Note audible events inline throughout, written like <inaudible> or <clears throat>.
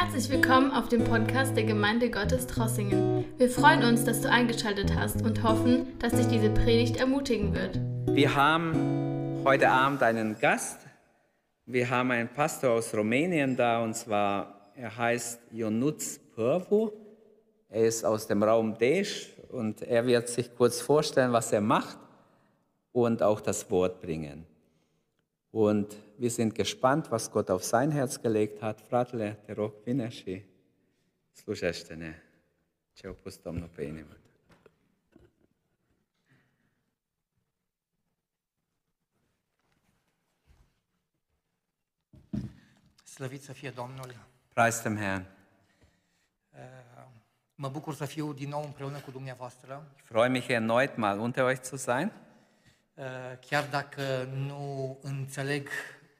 Herzlich willkommen auf dem Podcast der Gemeinde Gottes Trossingen. Wir freuen uns, dass du eingeschaltet hast und hoffen, dass dich diese Predigt ermutigen wird. Wir haben heute Abend einen Gast. Wir haben einen Pastor aus Rumänien da und zwar, er heißt Ionuț Părvu. Er ist aus dem Raum Desch und er wird sich kurz vorstellen, was er macht und auch das Wort bringen. Und wir sind gespannt, was Gott auf sein Herz gelegt hat. Fratele, te rog, vine și slujește-ne ce a pus Domnul pe inimă. Slăvit să fie Domnul! Preis dem Herrn. Mă bucur să fiu din nou împreună cu dumneavoastră, Ich freue mich erneut mal unter euch zu sein. Uh, chiar dacă nu înțeleg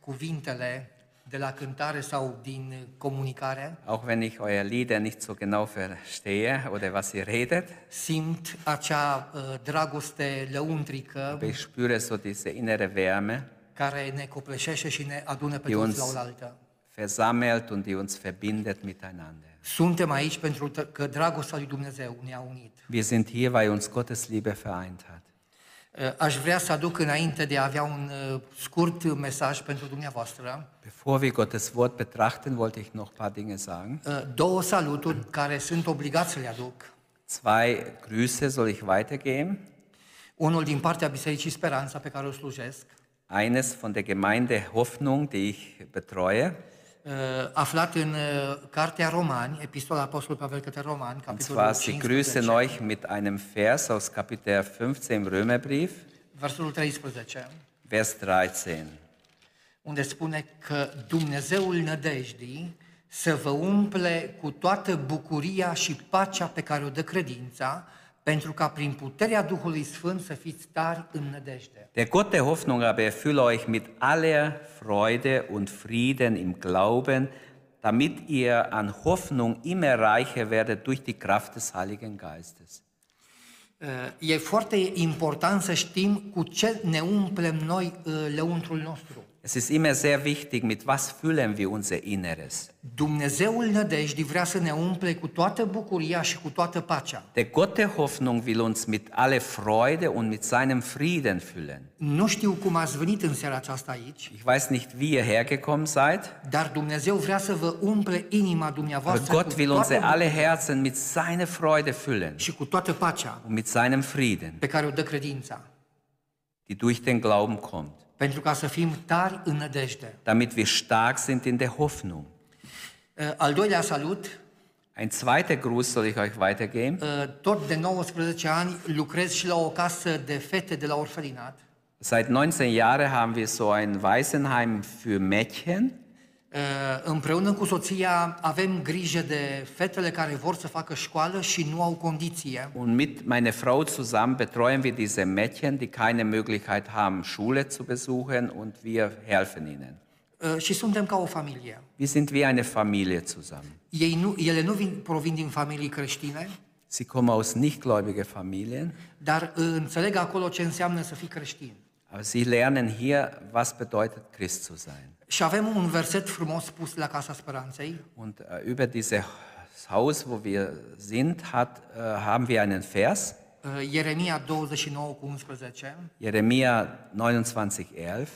cuvintele de la cântare sau din comunicare, Auch wenn ich euer Lieder nicht so genau verstehe oder was ihr redet, simt acea uh, dragoste lăuntrică aber ich spüre so diese innere Wärme, care ne copleșește și ne adună pe Die toți uns- la oaltă. versammelt und die uns verbindet miteinander. Suntem aici pentru că dragostea lui Dumnezeu ne-a unit. Wir sind hier, weil uns Gottes Liebe vereint hat. Uh, Aș vrea să aduc înainte de a avea un uh, scurt mesaj pentru dumneavoastră, Bevor wir Gottes Wort betrachten, wollte ich noch ein paar Dinge sagen. uh, două saluturi care sunt obligat să le aduc. Zwei Grüße soll ich weitergeben. Unul din partea Bisericii Speranța pe care o slujesc, Eines von der Gemeinde Hoffnung, die ich betreue. Uh, aflat în uh, Cartea Romani, Epistola Apostolului Pavel către Romani, Und capitolul zwar, sie 15, grüßen euch mit einem Vers aus Kapitel 15 im Römerbrief, versetul 13, Vers 13. unde spune că Dumnezeul nădejdii să vă umple cu toată bucuria și pacea pe care o dă credința, pentru ca prin puterea Duhului Sfânt să fiți tari în nădejde. Der Gott der Hoffnung aber erfülle euch mit aller Freude und Frieden im Glauben, damit ihr an Hoffnung immer reicher werdet durch die Kraft des Heiligen Geistes. Uh, E foarte important să știm cu ce ne umplem noi uh, lăuntrul nostru. Es ist immer sehr wichtig, mit was füllen wir unser Inneres. Dumnezeul nădejdii vrea să ne umple cu toată bucuria și cu toată pacea. Der Gott der Hoffnung will uns mit aller Freude und mit seinem Frieden füllen. Nu știu cum ați venit în seara aceasta aici, Ich weiß nicht, wie ihr hergekommen seid, dar Dumnezeu vrea să vă umple inima aber dumneavoastră Gott cu will unsere alle Herzen mit seiner Freude füllen și cu toată pacea und mit seinem Frieden, pe care o dă credința, die durch den Glauben kommt, pentru ca să fim tari în nădejde. damit wir stark sind in der Hoffnung. Al doilea salut, Ein zweiter Gruß soll ich euch weitergeben. tot de 19 ani lucrez și la o casă de fete de la orfelinat. Seit 19 Jahren haben wir so ein Waisenheim für Mädchen. Uh, Împreună cu soția avem grijă de fetele care vor să facă școală și nu au condiție. Und mit meiner Frau zusammen betreuen wir diese Mädchen, die keine Möglichkeit haben, Schule zu besuchen und wir helfen ihnen. Uh, Și suntem ca o familie. Wir sind wie eine Familie zusammen. Ei nu, ele nu vin, provin din familii creștine, Sie kommen aus nichtgläubigen Familien, dar uh, înțeleg acolo ce înseamnă să fii creștin. aber sie lernen hier, was bedeutet Christ zu sein. Și avem un verset frumos spus la Casa Speranței, Und äh, über dieses Haus, wo wir sind, hat, äh, haben wir einen Vers, uh, Ieremia 29 cu 11, Jeremia 29,11,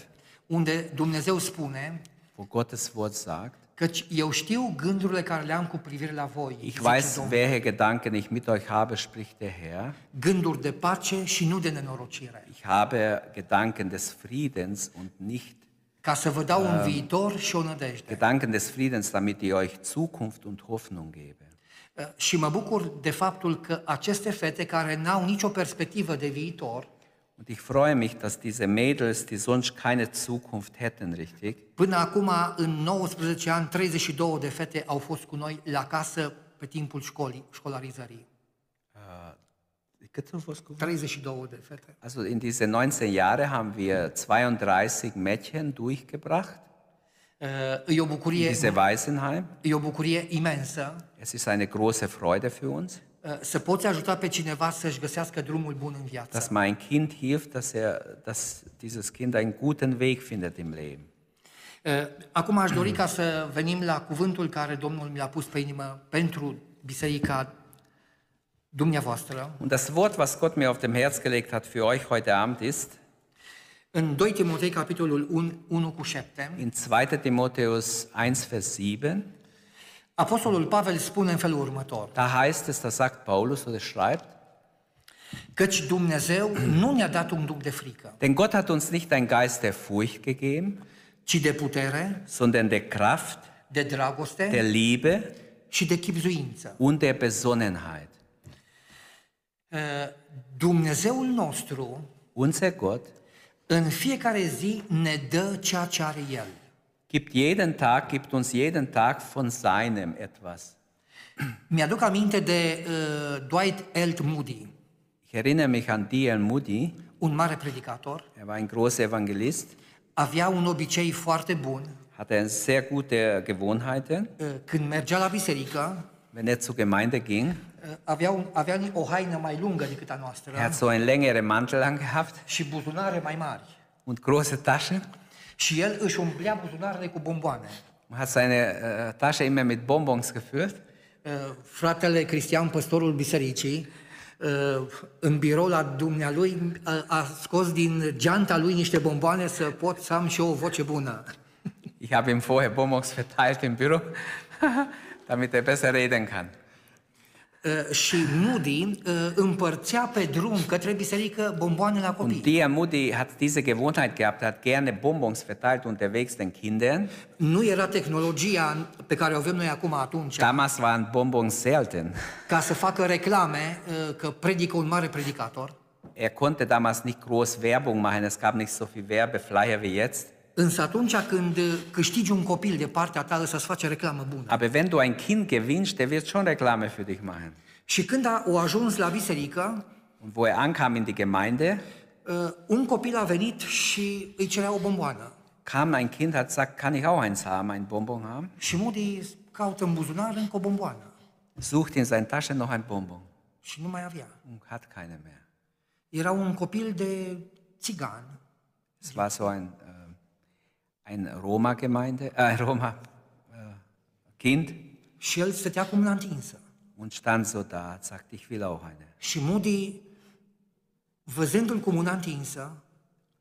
unde Dumnezeu spune wo Gottes Wort sagt, căci eu știu gândurile care le am cu privire la voi, Ich weiß, Domnul. welche Gedanken ich mit euch habe, spricht der Herr. gânduri de pace și nu de nenorocire, Ich habe Gedanken des Friedens und nicht ca să vă dau un viitor și o nădejde. Gedanken des Friedens, damit ich euch Zukunft und Hoffnung gebe. Uh, Și mă bucur de faptul că aceste fete care n-au nicio perspectivă de viitor, Und ich freue mich, dass diese Mädels, die sonst keine Zukunft hätten, richtig, Până acum, în 19 ani, 32 de fete au fost cu noi la casă pe timpul școlii, școlarizării. 32 de fete. also in diese 19 Jahre haben wir 32 Mädchen durchgebracht Uh, E o in bucurie, diese Waisenheim. e o bucurie imensă Es ist eine große Freude für uns, uh, să poți ajuta pe cineva să-și găsească drumul bun în viață. dass mein Kind hilft, dass, er, dass dieses Kind einen guten Weg findet im Leben. Uh, Acum aș dori ca să venim la cuvântul care Domnul mi l-a pus pe inimă pentru biserica dumneavoastră. Und das Wort, was Gott mir auf dem Herz gelegt hat für euch heute Abend ist În 2 Timotei, capitolul 1, 1 cu 7, in 2. Timotheus 1, Vers 7. Apostolul Pavel spune în felul următor, Da heißt es, da sagt Paulus oder schreibt, căci Dumnezeu nu ne-a dat un duc de frică, denn Gott hat uns nicht ein Geist der Furcht gegeben, ci de putere, sondern der Kraft, de dragoste der Liebe și de chipzuință. und der Besonnenheit. Uh, Dumnezeul nostru Unser Gott în fiecare zi ne dă ceea ce are El. gibt jeden Tag, gibt uns jeden Tag von seinem etwas. Mi-aduc aminte de uh, Dwight L. Moody, Ich erinnere mich an D.L. Moody, un mare predicator, er war ein großer Evangelist, avea un obicei foarte bun. hatte sehr gute Gewohnheiten. Uh, Când mergea la biserică, Wenn er zur Gemeinde ging, uh, avea, un, avea o haină mai lungă decât a noastră er hat so einen längeren Mantel angehabt și buzunare mai mari. und große Taschen Și el își umplea buzunarele cu bomboane. hat seine äh, Tasche immer mit Bonbons gefüllt. Uh, Fratele Cristian, păstorul bisericii, uh, în birou la dumnealui, a, a scos din geanta lui niște bomboane să pot să am și eu o voce bună. <laughs> Ich habe ihm vorher Bonbons verteilt im Büro, <laughs> damit er besser reden kann. Uh, și Moody uh, împărțea pe drum către biserică bomboane la Und copii. der Mutti hat diese Gewohnheit gehabt, er hat gerne Bonbons verteilt unterwegs den Kindern. Nu era tehnologia pe care o avem noi acum atunci, Damals waren Bonbons selten. ca să facă reclame uh, că predică un mare predicator. Er konnte damals nicht groß Werbung machen, es gab nicht so viel Werbeflyer wie jetzt. Însă atunci când uh, câștigi un copil de partea ta, să-ți face reclamă bună. Aber wenn du ein Kind gewinnst, der wird schon Reklame für dich machen. Și când a, o ajuns la biserică, Und wo er ankam in die Gemeinde, uh, un copil a venit și îi cerea o bomboană. kam ein Kind, hat gesagt, kann ich auch eins haben, ein Bonbon haben? Și Moody caută în buzunar încă o bomboană. Sucht in seiner Tasche noch ein Bonbon Și nu mai avea. und hat keine mehr. Era un copil de țigan. Es war so ein, äh, ein Roma-Gemeinde, äh, <laughs> Roma-Kind Și el stătea cu mâna întinsă. und stand so da, sagt, ich will auch eine. Și Moody, văzându-l cu mâna întinsă,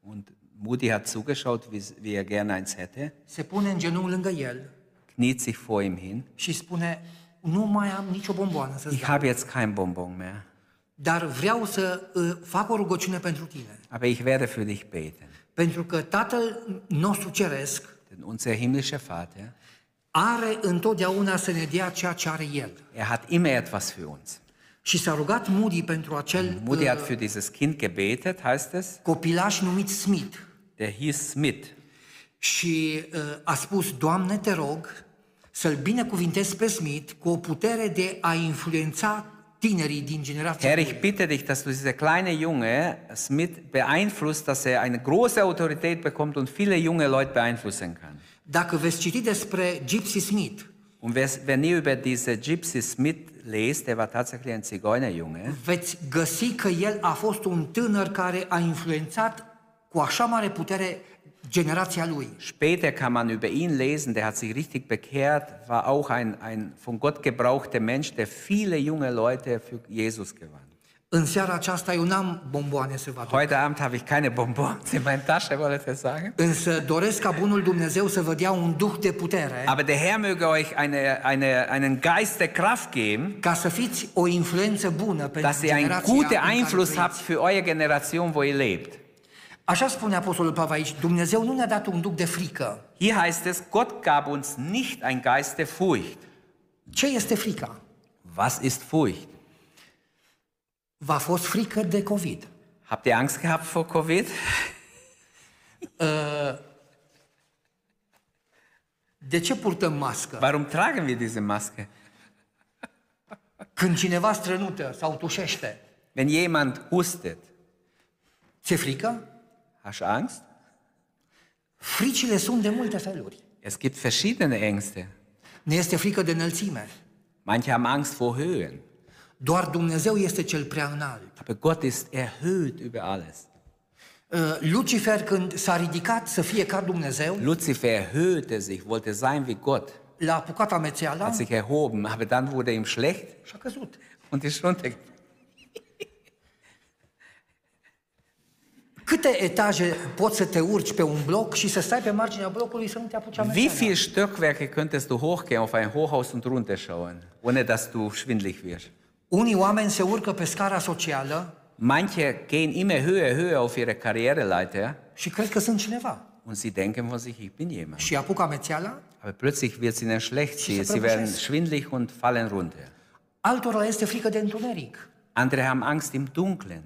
Und Mutti hat zugeschaut, wie, wie er gerne eins hätte, se pune în genunchi lângă el kniet sich vor ihm hin. și spune, nu mai am nicio bomboană să-ți Ich habe jetzt kein Bonbon mehr, dar vreau să uh, fac o rugăciune pentru tine. aber ich werde für dich beten. Pentru că Tatăl nostru Ceresc Denn unser himmlischer Vater, are întotdeauna să ne dea ceea ce are El. er hat immer etwas für uns. Și s-a rugat Moody pentru acel Mutti uh, hat für dieses Kind gebetet, heißt es. copilaș numit Smith. Der hieß Smith. Și uh, a spus, Doamne, te rog să-l binecuvintezi pe Smith cu o putere de a influența tinerii din generația Herr, ich bitte dich, dass du dieser kleine Junge, Smith, beeinflusst, dass er eine große Autorität bekommt und viele junge Leute beeinflussen kann. Dacă veți citi despre Gypsy Smith, Und wenn ihr über diese Gypsy Smith lest, der war tatsächlich ein Zigeunerjunge, veți găsi că el a fost un tânăr care a influențat cu așa mare putere generația lui. Später kann man über ihn lesen, der hat sich richtig bekehrt, war auch ein, ein von Gott gebrauchter Mensch, der viele junge Leute für Jesus gewann. În seara aceasta eu n-am bomboane să vă aduc. Heute Abend habe ich keine Bonbons in meiner Tasche, wollte ich sagen. Însă doresc ca bunul Dumnezeu să vă dea un duh de putere Aber der Herr möge euch eine, eine, einen Geist der Kraft geben, ca să fiți o influență bună pentru dass ihr einen guten Einfluss habt für eure Generation, wo ihr lebt. Așa spune Apostolul Pavel aici, Dumnezeu nu ne-a dat un duc de frică. Hier heißt es, Gott gab uns nicht ein Geist der Furcht. Ce este frica? Was ist Furcht? V-a fost frică de COVID. Habt ihr Angst gehabt vor Covid? <laughs> De ce purtăm mască? Warum tragen wir diese Maske? Când cineva strănută sau tușește, Wenn jemand hustet, ți-e frică? Hast du Angst? Fricile sunt de multe feluri. Es gibt verschiedene Ängste. Ne este frică de înălțime. Manche haben Angst vor Höhen, Doar Dumnezeu este cel prea înalt. aber Gott ist erhöht über alles. Lucifer, când s-a ridicat să fie ca Dumnezeu, Luzifer erhöhte sich, wollte sein wie Gott, l-a apucat amețeala hat sich erhoben, aber dann wurde ihm schlecht și a căzut. und ist runtergefallen. Câte etaje poți să te urci pe un bloc și să stai pe marginea blocului să nu te apuci Wie amețeala? viele Stockwerke könntest du hochgehen auf ein Hochhaus und runterschauen, ohne dass du schwindlig wirst? Unii oameni se urcă pe scara socială Manche gehen immer höher, höher auf ihre Karriereleiter și cred că sunt cineva. und sie denken von sich, ich bin jemand. Și apucă amețeala, Aber plötzlich wird es ihnen schlecht, sie, Sie sie werden verbrauchen. schwindlig und fallen runter. altora le este frică de întuneric. Andere haben Angst im Dunklen.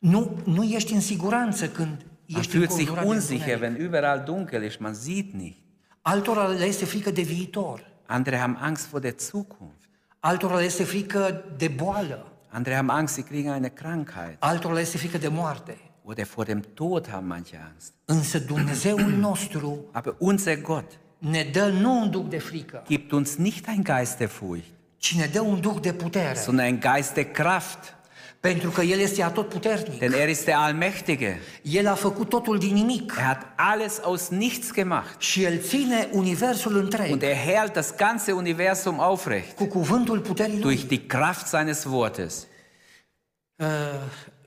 Nu, nu ești în siguranță când Man ești fühlt sich înconjurat de unsicher, întuneric. wenn überall dunkel ist, man sieht nicht. Altora le este frică de viitor. Andere haben Angst vor der Zukunft. Altora le este frică de boală. Andere haben Angst, sie kriegen eine Krankheit. Altora le este frică de moarte. Oder vor dem Tod haben manche Angst. Însă Dumnezeul <clears throat> nostru Aber unser Gott ne dă nu un duc de frică, gibt uns nicht ein Geist der Furcht, ci ne dă un duc de putere. sondern ein Geist der Kraft. Pentru că El este atotputernic. Denn er ist der Allmächtige. El a făcut totul din nimic. Er hat alles aus nichts gemacht. Și El ține universul Und întreg er hält das ganze Universum aufrecht cu cuvântul puterii Lui. durch die Kraft seines Wortes. Uh,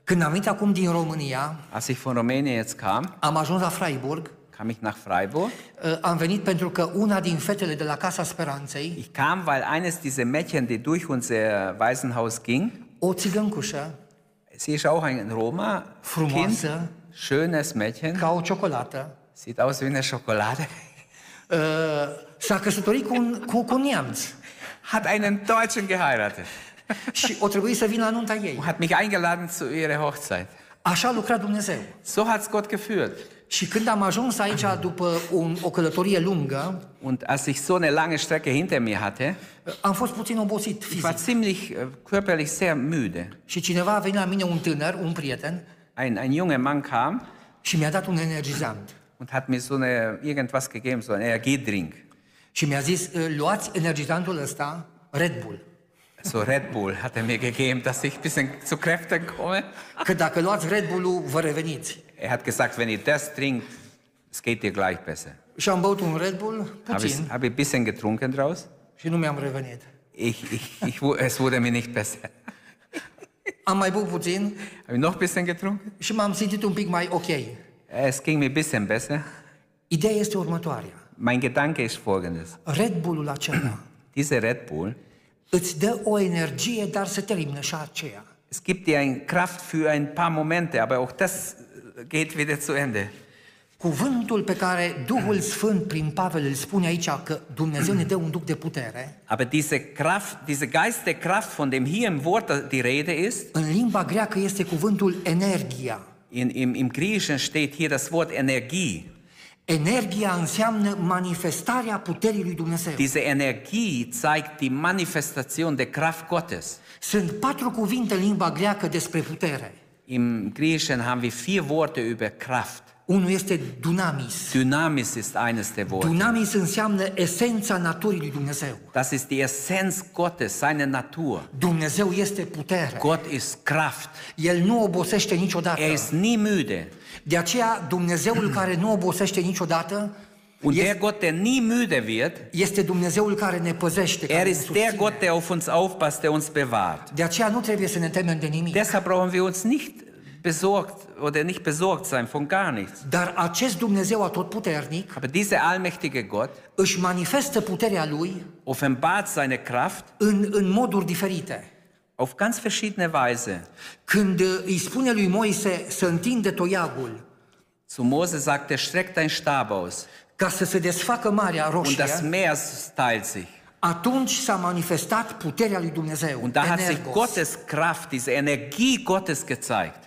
Când am venit acum din România, Als ich von Rumänien jetzt kam, am ajuns la Freiburg, kam ich nach Freiburg. uh, am venit pentru că una din fetele de la Casa Speranței, Ich kam, weil eines dieser Mädchen, die durch unser Waisenhaus ging, o țigăncușă, sie ist auch ein Roma, Kind, frumoasă, schönes Mädchen, ca o ciocolată, sieht aus wie eine Schokolade, uh, s-a căsătorit cu un, cu, cu un neamț. Hat einen Deutschen geheiratet. Și o trebuie să vină la nunta ei. und hat mich eingeladen zu ihrer Hochzeit. Așa lucra Dumnezeu. So hat's Gott geführt. Și când am ajuns aici după un, o călătorie lungă, Und als ich so eine lange Strecke hinter mir hatte, am fost puțin obosit ich war fizic. ziemlich äh, körperlich sehr müde. Și cineva a venit la mine, un tânăr, un prieten, Ein, ein junger Mann kam și mi-a dat un energizant. und hat mir so eine, irgendwas gegeben, so einen Energiedrink. Și mi-a zis, luați energizantul ăsta, Red Bull. So Red Bull hat er mir gegeben, dass ich ein bisschen zu Kräften komme. Că dacă luați Red Bull-ul, vă reveniți. Er hat gesagt, wenn ihr das trinkt, es geht dir gleich besser. Și am băut un Red Bull, Habe ich, puțin, ich ein bisschen getrunken draus. și nu mi-am revenit. Ich, ich, ich, es wurde mir nicht besser. <laughs> Am mai băut puțin Habe ich noch ein bisschen getrunken? și m-am simțit un pic mai ok. Es ging mir ein bisschen besser. Ideea este următoarea. Mein Gedanke ist folgendes. Red Bull-ul acela <clears throat> Diese Red Bull, îți dă o energie, dar se termină și aceea. es gibt dir eine Kraft für ein paar Momente, aber auch das geht wieder zu Ende. Cuvântul pe care Duhul Sfânt prin Pavel îl spune aici că Dumnezeu ne dă un duc de putere, Aber diese Kraft, diese Geist der Kraft, von dem hier im Wort die Rede ist, în limba greacă este cuvântul energia. in, im, im Griechischen steht hier das Wort Energie. Energia înseamnă manifestarea puterii lui Dumnezeu. Diese Energie zeigt die Manifestation der Kraft Gottes. Sunt patru cuvinte în limba greacă despre putere. Im Griechischen haben wir vier Worte über Kraft. Unul este dunamis. Dynamis ist eines der Worte. Dunamis înseamnă esența naturii lui Dumnezeu. Das ist die Essenz Gottes, seine Natur. Dumnezeu este putere. Gott ist Kraft. El nu obosește niciodată. Er ist nie müde. De aceea, Dumnezeul care nu obosește niciodată Und der Gott, der nie müde wird, este Dumnezeul care ne păzește, care er ne ist der susține. Gott, der auf uns aufpasst, der uns bewahrt. De aceea nu trebuie să ne temem de nimic. Deshalb brauchen wir uns nicht besorgt oder nicht besorgt sein von gar nichts. Dar acest Dumnezeu atotputernic Aber dieser allmächtige Gott își manifestă puterea Lui offenbart seine Kraft în, în moduri diferite. auf ganz verschiedene Weise. Când uh, îi spune lui Moise să întinde toiagul Zu Mose sagt er, streck deinen Stab aus. Ca să se desfacă Marea Und das Roșie, Meer teilt sich. atunci s-a manifestat puterea lui Dumnezeu. Und da hat sich Energos. Gottes Kraft, diese Energie Gottes gezeigt.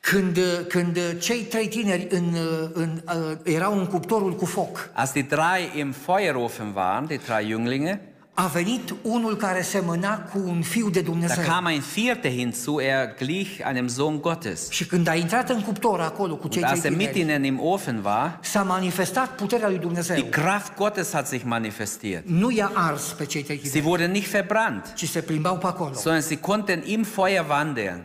Când, uh, când uh, cei trei tineri în, uh, în, uh, erau în cuptorul cu foc, Als die drei im Feuerofen waren, die drei Jünglinge, a venit unul care semăna cu un fiu de da Dumnezeu. kam ein Vierter hinzu, er glich einem Sohn Gottes. Și când a intrat în cuptor acolo cu cei Und als trei er mit tineri, ihnen im Ofen war, s-a manifestat puterea lui Dumnezeu. die Kraft Gottes hat sich manifestiert. Nu i-a ars pe cei trei Sie tineri, wurden nicht verbrannt, ci se plimbau pe acolo. sondern sie konnten im Feuer wandeln.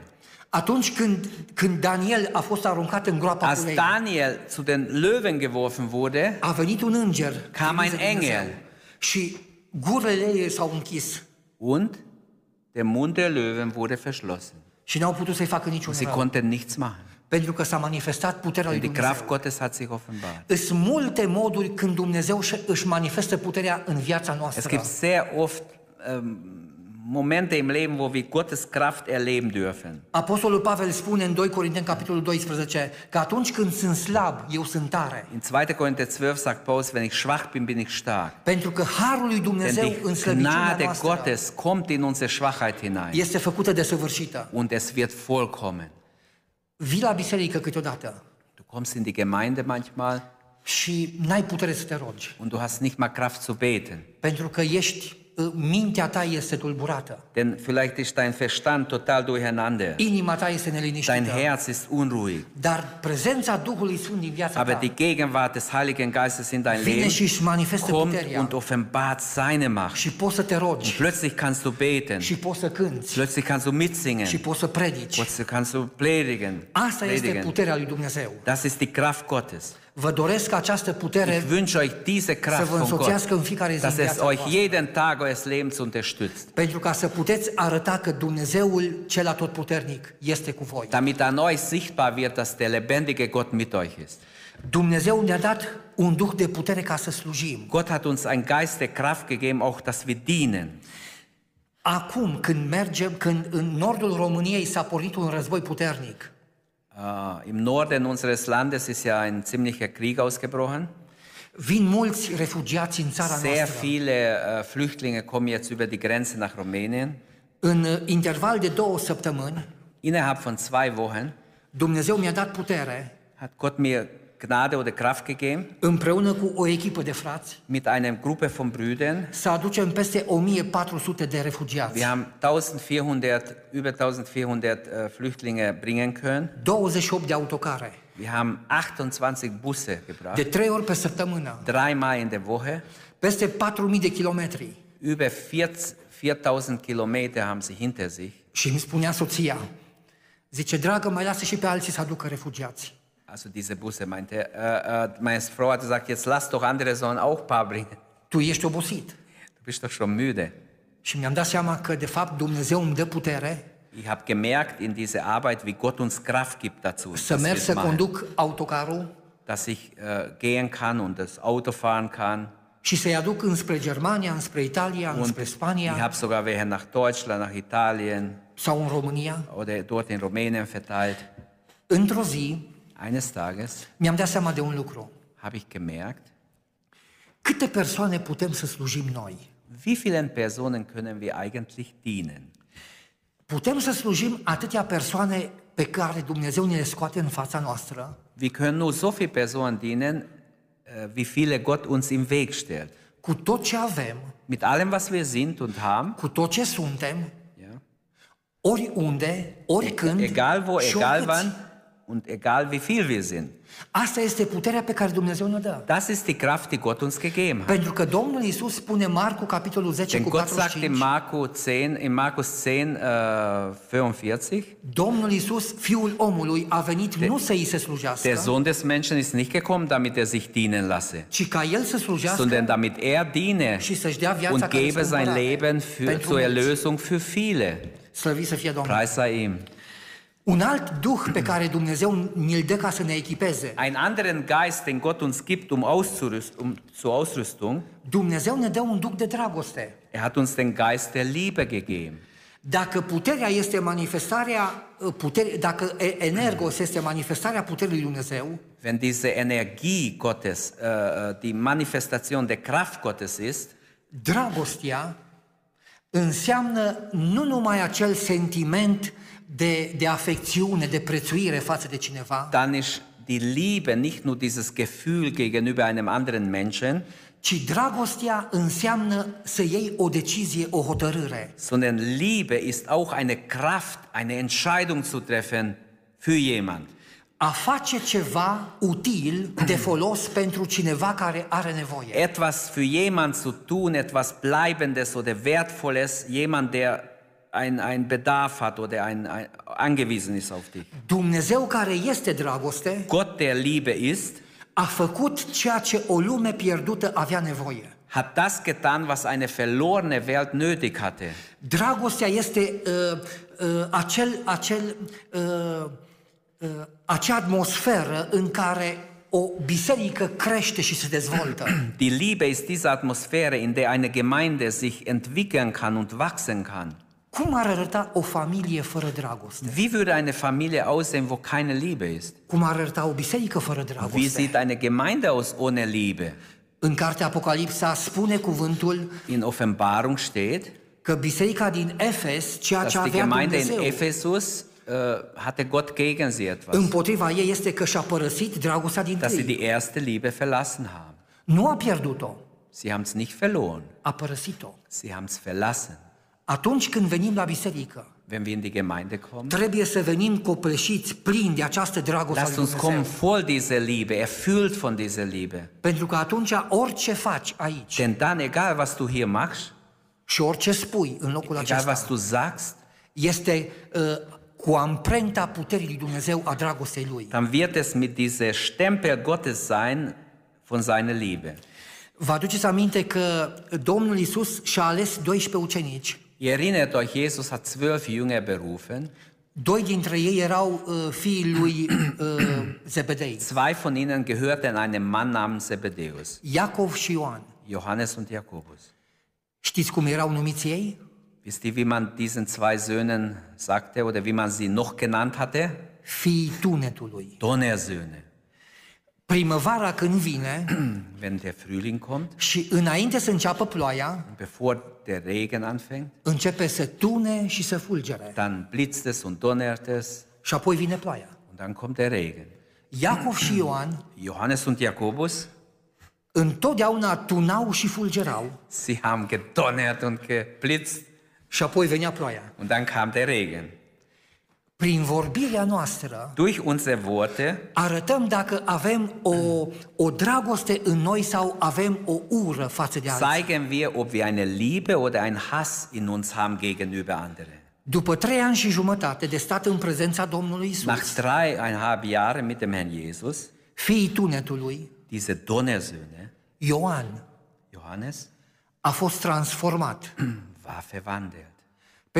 Atunci când, când Daniel a fost aruncat în groapa Als cu lei, Daniel zu den Löwen geworfen wurde, a venit un înger. Cam trimis ein de Dumnezeu, Engel. Și gurile ei s-au închis und der Mund der Löwen wurde verschlossen. și n-au putut să-i facă niciun Und sie rău. konnten nichts machen. Pentru că s-a manifestat puterea lui Denn die Dumnezeu. Kraft Gottes hat sich offenbart. Sunt multe moduri când Dumnezeu își- își manifestă puterea în viața Es noastră. gibt sehr oft ähm, Momente im Leben, wo wir Gottes Kraft erleben dürfen. Apostolul Pavel spune în 2 Corinteni, capitolul 12, că atunci când sunt slab, eu sunt tare. In 2. Korinther 12 sagt Paulus, wenn ich schwach bin, bin ich stark. Pentru că harul lui Dumnezeu în slăbiciunea Gnade noastră Gottes kommt in unsere Schwachheit hinein. este făcută de săvârșită. Und es wird vollkommen. Vii la biserică câteodată Du kommst in die Gemeinde manchmal și n-ai putere să te rogi. und du hast nicht mal Kraft zu beten. Pentru că ești, mintea ta este tulburată. Denn vielleicht ist dein Verstand total durcheinander. Inima ta este Dein neliniștită. Herz ist unruhig. Dar prezența Duhului Sfânt din viața Aber ta die Gegenwart des Heiligen Geistes in dein vine Leben și își manifestă kommt puterea. und offenbart seine Macht. Și poți să te rogi. Plötzlich kannst du beten. Și poți să cânți. Plötzlich kannst du mitsingen. Și poți să predici. Plötzlich kannst du predigen. Asta este predigen. puterea lui Dumnezeu. Das ist die Kraft Gottes. Vă doresc ca această putere Ich wünsche euch diese Kraft Să vă von însoțească în Gott, fiecare zi dass în es viața euch voastră. jeden Tag eures Lebens unterstützt, pentru ca să puteți arăta că Dumnezeul cel atotputernic este cu voi. damit an euch sichtbar wird, dass der lebendige Gott mit euch ist. Dumnezeu ne-a dat un duh de putere ca să slujim. Gott hat uns einen Geist der Kraft gegeben, auch dass wir dienen. Acum, când mergem, când în nordul României s-a pornit un război puternic, Äh, Im Norden unseres Landes ist ja ein ziemlicher Krieg ausgebrochen. vin mulți refugiați în țara Sehr noastră. viele äh, Flüchtlinge kommen jetzt über die Grenze nach Rumänien. În uh, interval de două săptămâni, Innerhalb von zwei Wochen Dumnezeu mi-a dat putere hat Gott mir Gnade oder Kraft gegeben, împreună cu o echipă de frați mit einer Gruppe von Brüdern. să aducem peste 1400 de refugiați. Wir haben 1400, über 1400 äh, Flüchtlinge bringen können. 28 de autocare, Wir haben 28 Busse gebracht, de trei ori pe săptămână, dreimal in der Woche. peste 4000 de kilometri. Über 40 4000 Kilometer haben sie hinter sich. Și îmi spunea soția, zice, dragă, mai lasă și pe alții să aducă refugiați. Also diese Busse meinte, äh, äh, meine Frau hat gesagt, jetzt lass doch andere sollen auch ein paar bringen. Tu ești obosit. Du bist doch schon müde. Și mi-am dat seama că, de fapt, Dumnezeu îmi dă putere Ich habe gemerkt in dieser Arbeit, wie Gott uns Kraft gibt dazu, să merg să conduc autocarul dass ich äh, gehen kann und das Auto fahren kann. și să-i aduc înspre Germania, înspre Italia, Und înspre ich Spania habe sogar welche nach Deutschland, nach Italien sau în România. oder dort in Rumänien verteilt. Într-o zi Eines Tages mi-am dat seama de un lucru. habe ich gemerkt, Câte persoane putem să slujim noi? wie vielen Personen können wir eigentlich dienen? Putem să slujim atâtea persoane pe care Dumnezeu ne le scoate în fața noastră, Wir können nur so viele Personen dienen, äh, wie viele Gott uns im Weg stellt. cu tot ce avem, Mit allem, was wir sind und haben, cu tot ce suntem, ja, oriunde, oricând egal wo, și egal oricâți. wann und egal wie viel wir sind. Asta este puterea pe care Dumnezeu ne dă. Das ist die Kraft, die Gott uns gegeben hat. Pentru că Domnul Iisus spune Marcu, capitolul 10 Denn cu Gott sagt in 45, Markus 10, in Markus 10, äh, 45, Domnul Iisus, Fiul omului, a venit nu să îi se slujească, der Sohn des Menschen ist nicht gekommen, damit er sich dienen lasse, ci ca El să slujească sondern damit er diene și să-și dea viața und gebe sein Leben für, zur. Erlösung für viele. Slăvit să fie Domnul. Preis sei ihm. Un alt duh pe care Dumnezeu ni-l dă ca să ne echipeze. Einen anderen Geist, den Gott uns gibt, um, auszurüst, um zur Ausrüstung, Dumnezeu ne dă un duh de dragoste. er hat uns den Geist der Liebe gegeben. Dacă puterea este manifestarea, putere, dacă e- energos este manifestarea puterii lui Dumnezeu, Wenn diese Energie Gottes, äh, äh, die Manifestation der Kraft Gottes ist, dragostea înseamnă nu numai acel sentiment de, de afecțiune, de prețuire față de cineva, dann ist die Liebe nicht nur dieses Gefühl gegenüber einem anderen Menschen, ci dragostea înseamnă să iei o decizie, o hotărâre. sondern Liebe ist auch eine Kraft, eine Entscheidung zu treffen für jemand. A face ceva util, de folos <clears throat> pentru cineva care are nevoie. Etwas für jemand zu tun, etwas Bleibendes oder Wertvolles, jemand, der ein, ein Bedarf hat oder ein, ein, angewiesen ist auf dich. Dumnezeu care este dragoste Gott, der Liebe ist, a făcut ceea ce o lume pierdută avea nevoie. hat das getan, was eine verlorene Welt nötig hatte. Dragostea este uh, uh, acel, acel, uh, uh, acea atmosferă în care o biserică crește și se dezvoltă. Die Liebe ist diese Atmosphäre, in der eine Gemeinde sich entwickeln kann und wachsen kann. Cum ar arăta o familie fără dragoste? Wie würde eine Familie aussehen, wo keine Liebe ist? Cum ar arăta o biserică fără Wie dragoste? sieht eine Gemeinde aus ohne Liebe? În cartea Apocalipsa spune cuvântul In Offenbarung steht, că biserica din Efes, ceea ce dass die avea Gemeinde in Dumnezeu Ephesus uh, hatte Gott gegen sie etwas, împotriva ei este că și-a părăsit dragostea din dass sie die erste Liebe verlassen haben. Nu a pierdut-o, Sie haben es nicht verloren, a părăsit-o. sie haben es verlassen. Atunci când venim la biserică, Wenn wir in die Gemeinde kommen, trebuie să venim copleșiți, plini de această dragoste a lasst lui uns kommen Dumnezeu. voll dieser Liebe, erfüllt von dieser Liebe. Pentru că atunci orice faci aici Denn dann, egal was du hier machst, și orice spui în locul egal was acesta, du sagst, este uh, cu amprenta puterii lui Dumnezeu a dragostei Lui. dann wird es mit dieser Stempel Gottes sein von seiner Liebe. Vă aduceți aminte că Domnul Isus și-a ales 12 ucenici. Ihr erinnert euch, Jesus hat zwölf Jünger berufen. Doi dintre ei erau uh, fiii lui <clears throat> uh, Zebedei, Zwei von ihnen gehörten einem Mann namens Zebedeus, Iacov și Ioan. Johannes und Jakobus. Știți cum erau numiți ei? Wisst ihr, wie man diesen zwei Söhnen sagte oder wie man sie noch genannt hatte? Fiii tunetului. Donnersöhne. Primăvara când vine <clears throat> Wenn der Frühling kommt, și înainte să înceapă ploaia, bevor der Regen anfängt, începe să tune și să fulgere. dann blitzt es und donnert es Și apoi vine ploaia. und dann kommt der Regen. Iacov și Ioan Johannes und Jakobus, întotdeauna tunau și fulgerau sie haben gedonnert und geblitzt și apoi venea ploaia. und dann kam der Regen. Prin vorbirea noastră Durch unsere Worte arătăm dacă avem o, o dragoste în noi sau avem o ură față de alții. zeigen wir, ob wir eine Liebe oder einen Hass in uns haben gegenüber anderen. După trei ani și jumătate de stat în prezența Domnului Isus, Nach dreieinhalb Jahren mit dem Herrn Jesus, fiii tunetului, diese Donnersöhne, Ioan, Johannes, a fost transformat <clears throat> war verwandelt.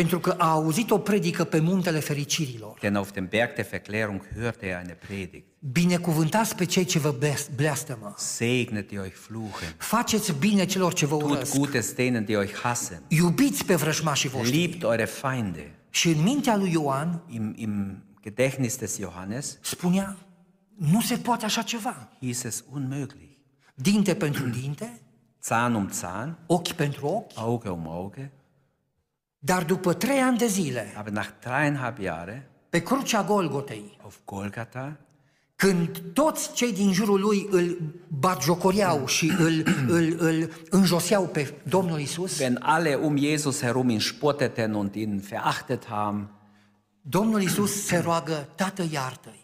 Pentru că a auzit o predică pe muntele fericirilor. Denn auf dem Berg der Verklärung hörte er eine Predigt. Binecuvântați pe cei ce vă blest- blestemă. Segnet die euch fluchen. Faceți bine celor ce vă Tut urăsc. Gutes denen, die euch hassen. Iubiți pe vrăjmașii voștri. Liebt eure Feinde. Și în mintea lui Ioan Im, Im Gedächtnis des Johannes spunea, nu se poate așa ceva. hieß es unmöglich. Dinte pentru dinte, Zahn um Zahn, ochi pentru ochi, Auge um Auge. Dar după trei ani de zile, Aber nach dreieinhalb Jahren pe crucea Golgotei, auf Golgatha, când toți cei din jurul lui îl batjocoreau și îl, <clears throat> îl, îl înjoseau pe Domnul Isus, wenn alle um Jesus herum ihn spotteten und ihn verachtet haben, Domnul Isus se roagă, Tată iartă-i,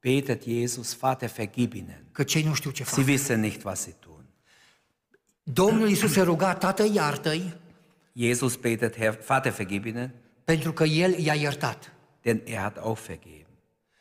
betet Jesus, Vater, vergib ihnen. că cei nu știu ce Sie fac. wissen nicht, was sie tun. Domnul Isus se ruga, Tată iartă-i, Jesus betet, Herr, Vater, vergib ihnen, pentru că El i-a iertat. denn er hat auch vergeben.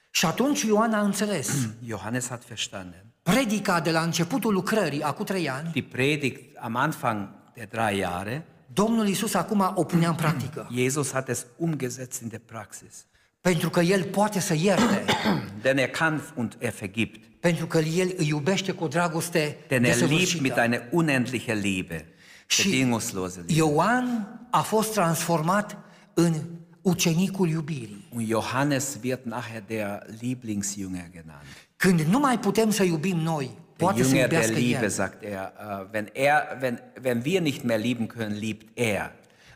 Și atunci Ioan a înțeles. <clears throat> Johannes hat verstanden. Predica de la începutul lucrării, acum trei ani, Die Predigt am Anfang der drei Jahre, Domnul Isus acum o punea în practică. <clears throat> Jesus hat es umgesetzt in der Praxis. Pentru că El poate să ierte, <clears throat> Denn er kann und er vergibt. pentru că El îi iubește cu o dragoste Denn er liebt mit desăvârșită. einer unendlichen Liebe, Și bedingungslose Liebe. Ioan a fost transformat în ucenicul iubirii. Und Johannes wird nachher der Lieblingsjünger genannt. Când nu mai putem să iubim noi, Der poate să Jünger der iubească Liebe, El. sagt er. Äh, Wenn, er wenn, wenn wir nicht mehr lieben können, liebt er.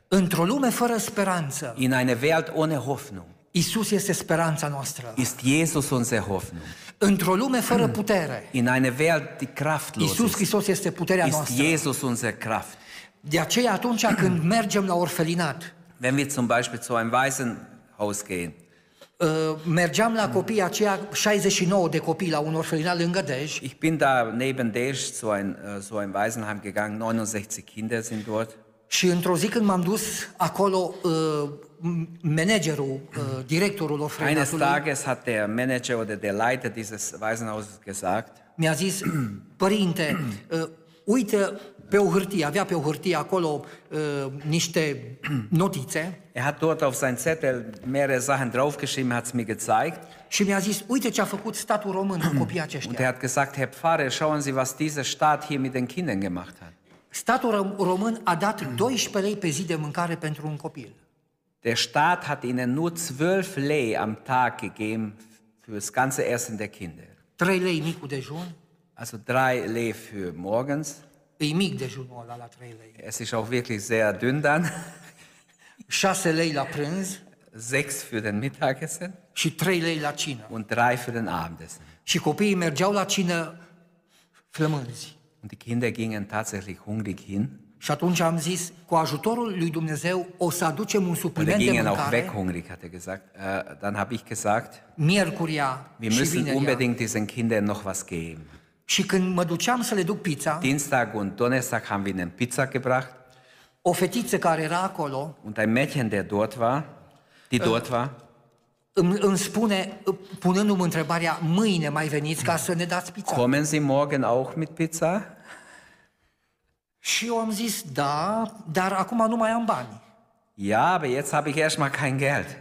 Într-o lume fără speranță, In einer Welt ohne Hoffnung Isus este speranța noastră. ist Jesus unsere Hoffnung. Într-o lume fără putere, In einer Welt, die kraftlos Isus ist, Hristos este puterea ist noastră. Jesus unsere Kraft. De aceea atunci când <clears throat> mergem la orfelinat, Wenn wir zum Beispiel zu einem Waisenhaus gehen, uh, mergeam la copii aceia 69 de copii la un orfelinat lângă Dej. Ich bin da neben Desch zu ein, äh, so ein Waisenheim gegangen, 69 Kinder sind dort. Și într-o zi când m-am dus acolo, uh, managerul, uh, directorul Eines orfelinatului, Tages hat der Manager oder der Leiter dieses Waisenhauses gesagt, mi-a zis, <clears throat> părinte, uh, uite pe o hârtie, avea pe o hârtie acolo uh, niște <clears throat> notițe er hat dort auf sein Zettel mehrere Sachen draufgeschrieben, hat es mir gezeigt. și mi-a zis, uite ce a făcut statul român cu copiii Und er aceștia. hat gesagt, Herr Pfarrer, schauen Sie, was dieser Staat hier mit den Kindern gemacht hat. Statul rom- român a dat 12 lei pe zi de mâncare pentru un copil. Der Staat hat ihnen nur 12 Lei am Tag gegeben für das ganze Essen der Kinder. 3 lei micul dejun, Also drei Lei für morgens. e mic dejunul ăla la 3 lei. Es ist auch wirklich sehr dünn dann. <laughs> 6 lei la prânz Sechs für den Mittagessen și 3 lei la cină. und drei für den Abendessen. Și copiii mergeau la cină flămânzi. Und die Kinder gingen tatsächlich hungrig hin. Și atunci am zis, cu ajutorul lui Dumnezeu o să aducem un Und die supliment de gingen auch weg mâncare hungrig, hat er gesagt. Äh, dann habe ich gesagt, miercuria wir müssen unbedingt diesen Kindern noch was geben. Și când mă duceam să le duc pizza, Dienstag und Donnerstag haben wir ihnen Pizza gebracht. o fetiță care era acolo Und ein Mädchen, der dort war, die dort war, îmi, îmi spune, punându-mi întrebarea, mâine mai veniți ca să ne dați pizza? kommen Sie morgen auch mit Pizza? Și eu am zis, da, dar acum nu mai am bani. Ja, aber jetzt habe ich erstmal kein Geld.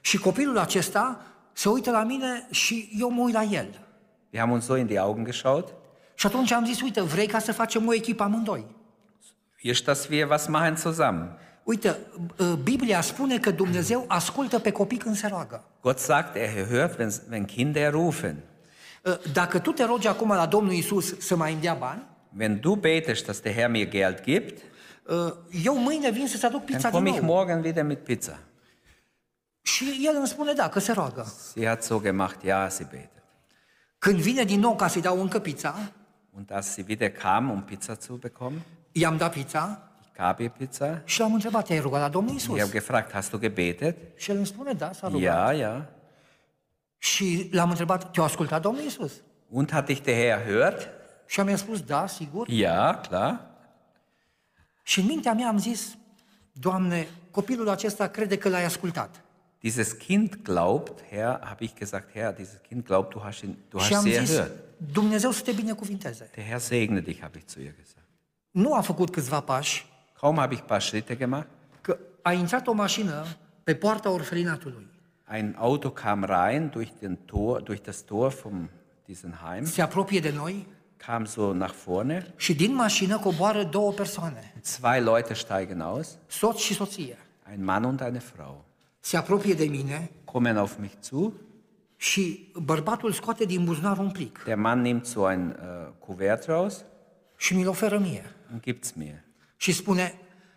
Și copilul acesta se uită la mine și eu mă uit la el. Wir haben uns so in die Augen geschaut. Și atunci am zis, uite, vrei ca să facem o echipă amândoi? Ist, dass wir was machen zusammen. Uite, Biblia spune că Dumnezeu ascultă pe copii când se roagă. Gott sagt, er hört, wenn, wenn Kinder rufen. Dacă tu te rogi acum la Domnul Isus să mai îmi dea bani, Wenn du betest, dass der Herr mir Geld gibt, eu mâine vin să-ți aduc pizza din komme ich nou. morgen wieder mit Pizza. Și el îmi spune da, că se roagă. Sie hat so gemacht, ja, sie betet. Când vine din nou ca să-i dau încă pizza, Und als sie wieder kam, um Pizza zu bekommen, i-am dat pizza ich gab ihr Pizza. și l-am întrebat, te-ai rugat la Domnul Ich Isus? habe gefragt, hast du gebetet? Și el îmi spune, da, s-a rugat. Ja, ja. Și l-am întrebat, te-a ascultat Domnul Isus? Und hat dich der Herr hört? Și mi-a spus, da, sigur. Ja, klar. Și în mintea mea am zis, Doamne, copilul acesta crede că l-ai ascultat. Dieses Kind glaubt, Herr, habe ich gesagt, Herr, dieses Kind glaubt, du hast, ihn, du hast am sie zis, erhört. Dumnezeu să te binecuvinteze. Der Herr segne dich, habe ich zu ihr gesagt. Nu a făcut câțiva pași, Kaum habe ich ein paar Schritte gemacht. că a intrat o mașină pe poarta orfelinatului. Ein Auto kam rein durch, den Tor, durch das Tor vom diesen Heim, Se apropie de noi kam so nach vorne. și din mașină coboară două persoane, Zwei Leute steigen aus, soț și soție. ein Mann und eine Frau. Se apropie de mine Kommen auf mich zu. și bărbatul scoate din buzunar un plic Der Mann nimmt so ein äh, Kuvert raus și mi-l oferă mie. und gibt's mir. Și spune,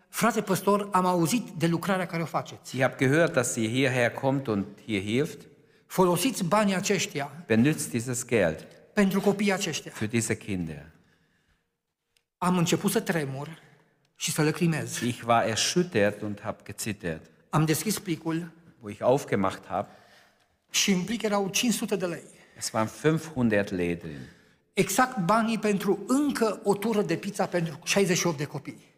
frate păstor, am auzit de lucrarea care o faceți. Ich habe gehört, dass sie hierher kommt und hier hilft. Folosiți banii aceștia Benützt dieses Geld pentru copiii aceștia. für diese Kinder. Am început să tremur și să lăcrimez. Ich war erschüttert und habe gezittert. Am deschis plicul Wo ich aufgemacht habe, și în plic erau 500 de lei. es waren 500 Lei drin. Exact banii pentru încă o tură de pizza pentru 68 de copii.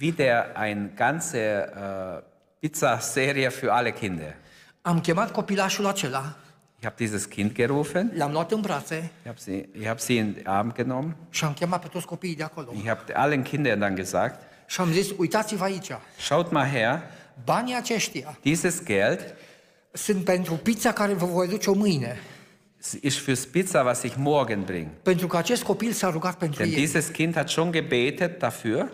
Wieder eine ganze äh, Pizzaserie für alle Kinder. Am chemat copilașul acela, Ich habe dieses Kind gerufen, l-am luat în brațe ich habe sie, ich hab sie in den Arm genommen, și am chemat pe toți copiii de acolo. ich habe allen Kindern dann gesagt, Și am zis, uitați-vă aici, schaut mal her, banii aceștia dieses Geld sunt pentru pizza care vă voi duce-o mâine. ist fürs Pizza, was ich morgen bring. Pentru că acest copil s-a rugat pentru Denn ei. dieses Kind hat schon gebetet dafür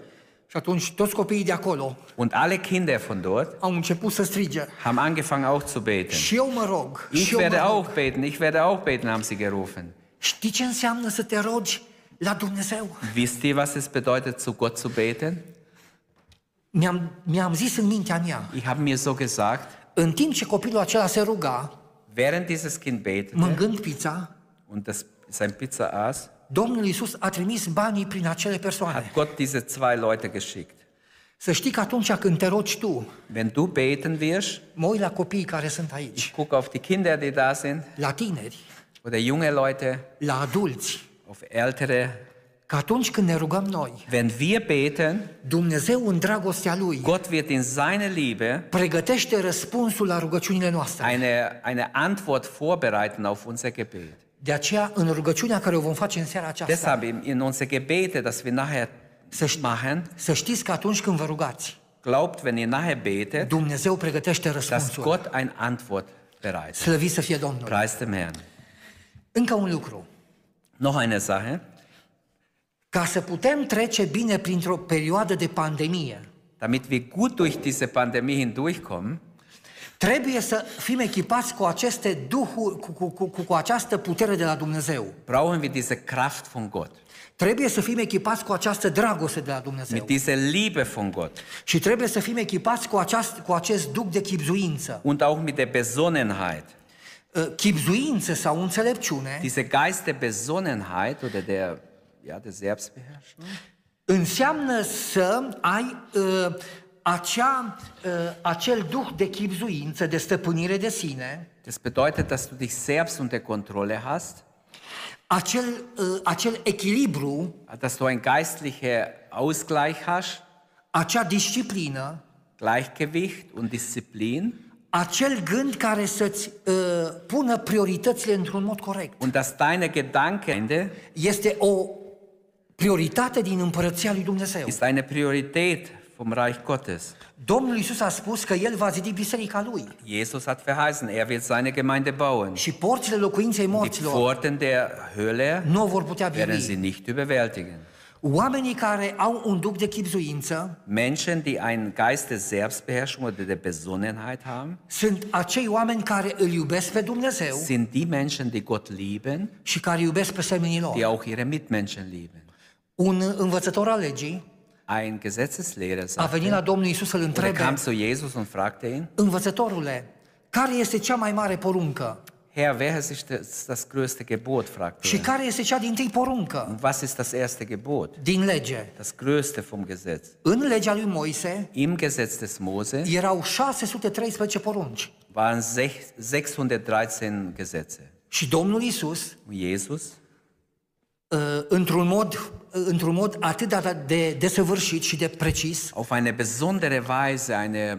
Și atunci toți copiii de acolo und alle Kinder von dort au început să strige. haben angefangen auch zu beten. Și eu mă rog. Ich și eu werde mă rog. auch beten, ich werde auch beten, haben sie gerufen. Știi ce înseamnă să te rogi la Dumnezeu? Wisst ihr, was es bedeutet, zu Gott zu beten? Mi-am, mi-am zis în mintea mea, Ich habe mir so gesagt, în timp ce copilul acela se ruga, während dieses Kind betete mângând pizza, und das, sein Pizza aß, Domnul Iisus a trimis banii prin acele persoane. hat Gott diese zwei Leute geschickt. Să știi că atunci când te rogi tu, Wenn du beten wirst, mă uit la copiii care sunt aici, ich gucke auf die Kinder, die da sind, la tineri, oder junge Leute, la adulți, auf Ältere, că atunci când ne rugăm noi, wenn wir beten, Dumnezeu în dragostea Lui Gott wird in seiner Liebe pregătește răspunsul la rugăciunile noastre. eine, eine Antwort vorbereiten auf unser Gebet. De aceea, în rugăciunea care o vom face în seara aceasta, Deshalb in, in unsere Gebete, das wir nachher Să- machen, să știți că atunci când vă rugați, glaubt, wenn ihr nachher betet, Dumnezeu pregătește dass răspunsul. Gott ein Antwort bereitet. Slăvit să fie Domnul. Preis dem Herrn. Încă un lucru. Noch eine Sache, Ca să putem trece bine printr-o perioadă de pandemie, damit wir gut durch diese Pandemie hindurchkommen, trebuie să fim echipați cu aceste duhuri, cu, cu, cu, cu, cu această putere de la Dumnezeu. brauchen wir diese Kraft von Gott, Trebuie să fim echipați cu această dragoste de la Dumnezeu. mit dieser Liebe von Gott Și trebuie să fim echipați cu, aceast, cu acest duc de chipzuință. und auch mit der Besonnenheit. Uh, Chipzuință sau înțelepciune Diese Geist der Besonnenheit oder der, ja, der Selbstbeherrschung înseamnă să ai uh, acea, uh, acel duh de chipzuință, de stăpânire de sine, Das bedeutet, dass du dich selbst unter Kontrolle hast, acel, uh, acel echilibru, dass du ein geistlicher Ausgleich hast, acea disciplină, Gleichgewicht und Disziplin? acel gând care să-ți uh, pună prioritățile într-un mod corect. und dass deine Gedanken Este o prioritate din împărăția lui Dumnezeu. ist eine Priorität vom Reich Gottes. Domnul Iisus a spus că El va zidi biserica Lui Jesus hat verheißen, er wird seine Gemeinde bauen. și porțile locuinței Die morților Pforten der Hölle nu o vor putea werden sie birui. nicht überwältigen. Oamenii care au un duc de chipzuință Menschen, die einen Geist der Selbstbeherrschung oder der Besonnenheit haben, sunt acei oameni care îl iubesc pe Dumnezeu sind die Menschen, die Gott lieben, și care iubesc pe semenii die lor. auch ihre Mitmenschen lieben. Un învățător al legii Ein Gesetzeslehrer a venit la sagte, Domnul Iisus să-l oder întrebe, kam zu Jesus und fragte ihn, învățătorule, care este cea mai mare poruncă? Herr, wer ist das, das größte Gebot? fragte Și er. care este cea din tâi poruncă Und was ist das erste Gebot? din lege? Das größte vom Gesetz. În legea lui Moise Im Gesetz des Mose erau 613 porunci. waren sech- 613 Gesetze. Și Domnul Iisus, Und Jesus, uh, într-un mod, uh, într-un mod atât de, de desăvârșit și de precis, auf eine besondere Weise, eine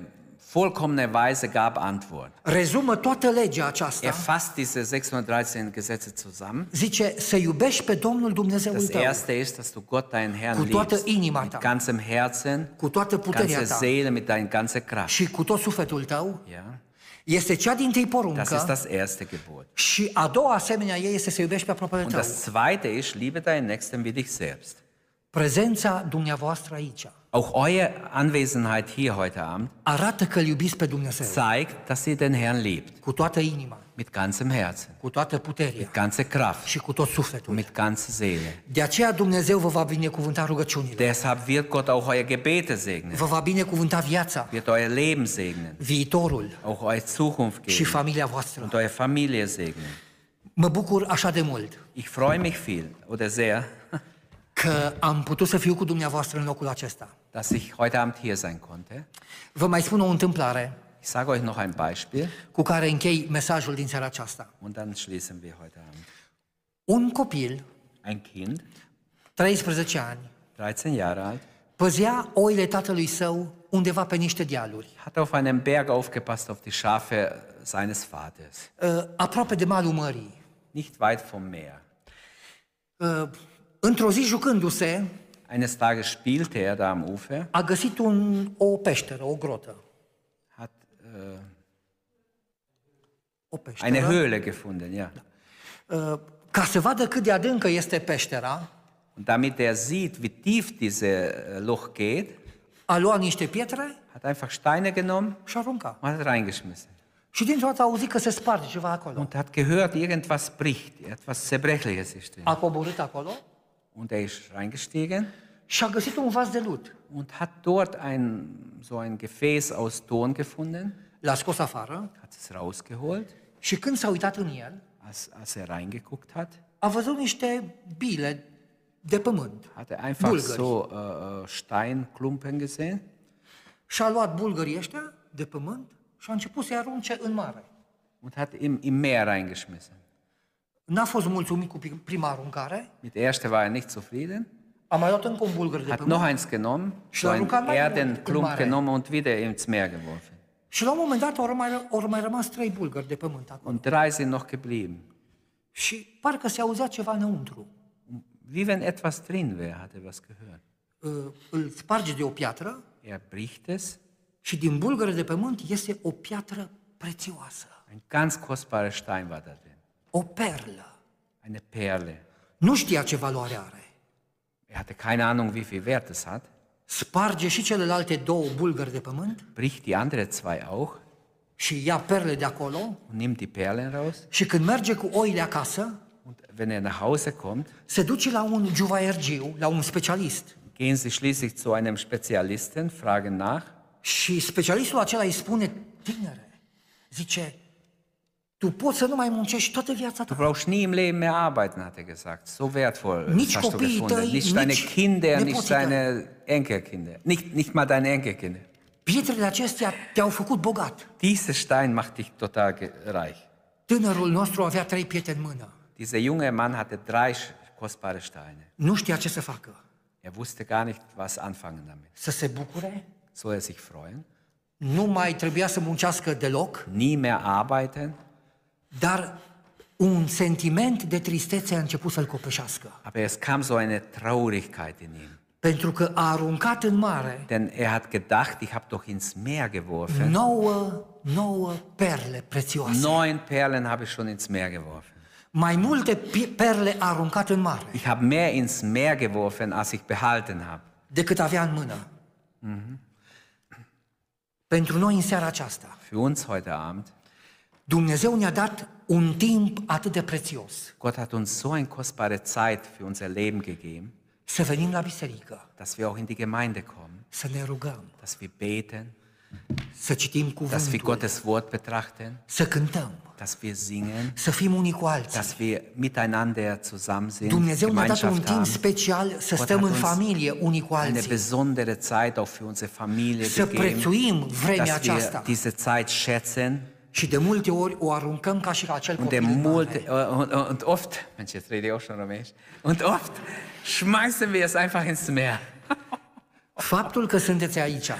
vollkommene Weise gab Antwort. rezumă toată legea Er aceasta. fasst diese 613 Gesetze zusammen. Zice să iubești pe Domnul Dumnezeul Das tău erste ist, dass du Gott, deinen Herrn, Cu toată liebst. inima Mit ta. ganzem Herzen, cu toată puterea ganzer ta Seele, mit deiner ganzen Kraft. și cu tot sufletul tău. Ja? Este cea din tâi Das ist poruncă das erste Gebot. și a doua asemenea ei este să iubești pe aproapele Und tău. das zweite ist, liebe deinen Nächsten wie dich selbst. Prezența dumneavoastră aici Auch eure Anwesenheit hier heute Abend arată că îl iubiți pe Dumnezeu zeigt, dass ihr den Herrn liebt. cu toată inima, Mit ganzem Herzen, cu toată puterea mit ganzer Kraft și cu tot und sufletul. mit ganzer Seele. De aceea Dumnezeu vă va binecuvânta rugăciunile, Deshalb wird Gott auch euer Gebete segnen, vă va binecuvânta viața, wird euer Leben segnen, viitorul auch eure Zukunft și geben familia voastră. und eure Familie segnen. Mă bucur așa de mult Ich freue mich viel oder sehr, că am putut să fiu cu dumneavoastră în locul acesta. dass ich heute Abend hier sein konnte. Vă mai spun o întâmplare Ich sage euch noch ein Beispiel cu care închei mesajul din seara aceasta. und dann schließen wir heute Abend. Un copil, Ein Kind, 13 ani, 13 Jahre alt, păzea oile tatălui său undeva pe niște dealuri, hat auf einem Berg aufgepasst auf die Schafe seines Vaters, uh, aproape de malul mării. nicht weit vom Meer. Uh, Într-o zi, jucându-se, Eines Tages spielte er da am Ufer, a găsit un, o peșteră, o grotă. Äh, peșteră. eine Höhle gefunden, ja. Uh, Ca să vadă cât de adâncă este peștera, Und damit er sieht, wie tief diese äh, Loch geht, a luat niște pietre hat einfach Steine genommen și und hat reingeschmissen. Și dintr-o dată a auzit că se sparge ceva acolo. Und hat gehört, irgendwas bricht, etwas Zerbrechliches ist drin. A coborât acolo Und er ist reingestiegen și a găsit un vas de lut. und hat dort ein, so ein Gefäß aus Ton gefunden, L-a scos afară hat es rausgeholt. și când s-a uitat în el, Als, als er reingeguckt hat, a văzut niște bile de pământ. hat er einfach Bulgari. so äh, Steinklumpen gesehen Și a luat bulgării ăștia de pământ și a început să-i arunce în mare. und hat im, im Meer reingeschmissen. N-a fost mulțumit cu pri- prima aruncare, Mit der ersten war er nicht zufrieden, Am mai luat încă un bulgăr de hat pământ noch eins genommen, Și so l-a einen aruncat mai mult în Erdenklump mare. genommen und wieder ins Meer geworfen. și la un moment dat au mai, au mai rămas trei bulgări de pământ acolo. Und drei sind noch geblieben. Și parcă se auzea ceva înăuntru. Wie wenn etwas drin wäre, hat er was gehört. Uh, Îl sparge de o piatră Er bricht es, și din bulgăre de pământ iese o piatră prețioasă, ein ganz kostbarer Stein war da drin, o perlă. eine Perle. Nu știa ce valoare are. Er hatte keine Ahnung, wie viel Wert es hat, Sparge și celelalte două bulgări de pământ bricht die andere zwei auch și ia perle de acolo und nimmt die Perlen raus. și când merge cu oile acasă, Und wenn er nach Hause kommt, se duce la un juvaiergiu, la un specialist. gehen sie schließlich zu einem Spezialisten, fragen nach. Și specialistul acela îi spune, tinere, zice, tu poți să nu mai muncești toată viața Du ta. brauchst nie im Leben mehr arbeiten, hat er gesagt. So wertvoll Nicht hast du gefunden. tăi, Nicht deine Kinder, nicht deine Enkelkinder. Nicht, nicht mal deine Enkelkinder. Pietrele acestea te-au făcut bogat. Dieser Stein macht dich total reich. Tânărul nostru avea trei pietre în mână. Dieser junge Mann hatte drei kostbare Steine. Nu știa ce să facă. Er wusste gar nicht, was anfangen damit. Să se bucure, Soll er sich freuen? nu mai trebuia să muncească deloc, Nie mehr arbeiten? Dar un sentiment de tristețe a început să-l copleșească. Aber es kam so eine Traurigkeit in ihm. Pentru că a aruncat în mare Denn er hat gedacht, ich habe doch ins Meer geworfen. nouă, nouă perle prețioase. Neun Perlen habe ich schon ins Meer geworfen. Mai multe pi- perle a aruncat în mare Ich habe mehr ins Meer geworfen, als ich behalten habe. decât avea în mână. Pentru noi în seara aceasta, Für uns heute Abend, Dumnezeu ne-a dat un timp atât de prețios. Gott hat uns so eine kostbare Zeit für unser Leben gegeben, să venim la biserică, dass wir auch in die Gemeinde kommen, să ne rugăm, dass wir beten, să citim dass wir cuvântul, Gottes Wort betrachten, să cântăm, dass wir singen, să fim unii cu alții. dass wir miteinander zusammen sind, Dumnezeu ne-a dat un Gemeinschaft timp haben. special să Gott stăm hat în uns familie unii cu eine alții, besondere Zeit auch für unsere Familie să gegeben, prețuim vremea dass wir aceasta. diese Zeit schätzen Și de multe ori o aruncăm ca și la acel und, der copil în multe, mare. äh, und, und oft, Mensch, jetzt rede ich auch schon Rumänisch, und oft schmeißen wir es einfach ins Meer. Faptul că sunteți aici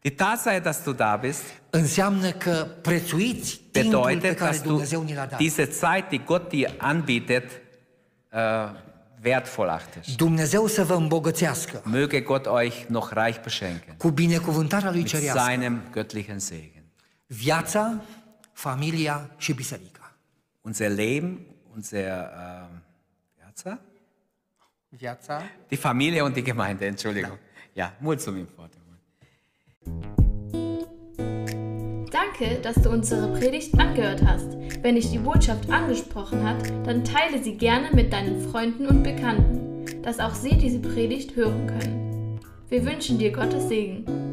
Die Tatsache, dass du da bist, înseamnă că prețuiți timpul pe bedeutet, care dass du Dumnezeu ni l-a dat. diese Zeit, die Gott dir anbietet, äh, wertvoll achtest. Dumnezeu să vă îmbogățească Möge Gott euch noch reich beschenken cu binecuvântarea lui mit cerească. seinem göttlichen Segen. Viața, familia și biserica. Unser Leben, unser äh, Herzer, Viața, die Familie und die Gemeinde, Entschuldigung. Ja, mulțumim foarte mult. Danke, dass du unsere Predigt angehört hast. Wenn dich die Botschaft angesprochen hat, dann teile sie gerne mit deinen Freunden und Bekannten, dass auch sie diese Predigt hören können. Wir wünschen dir Gottes Segen.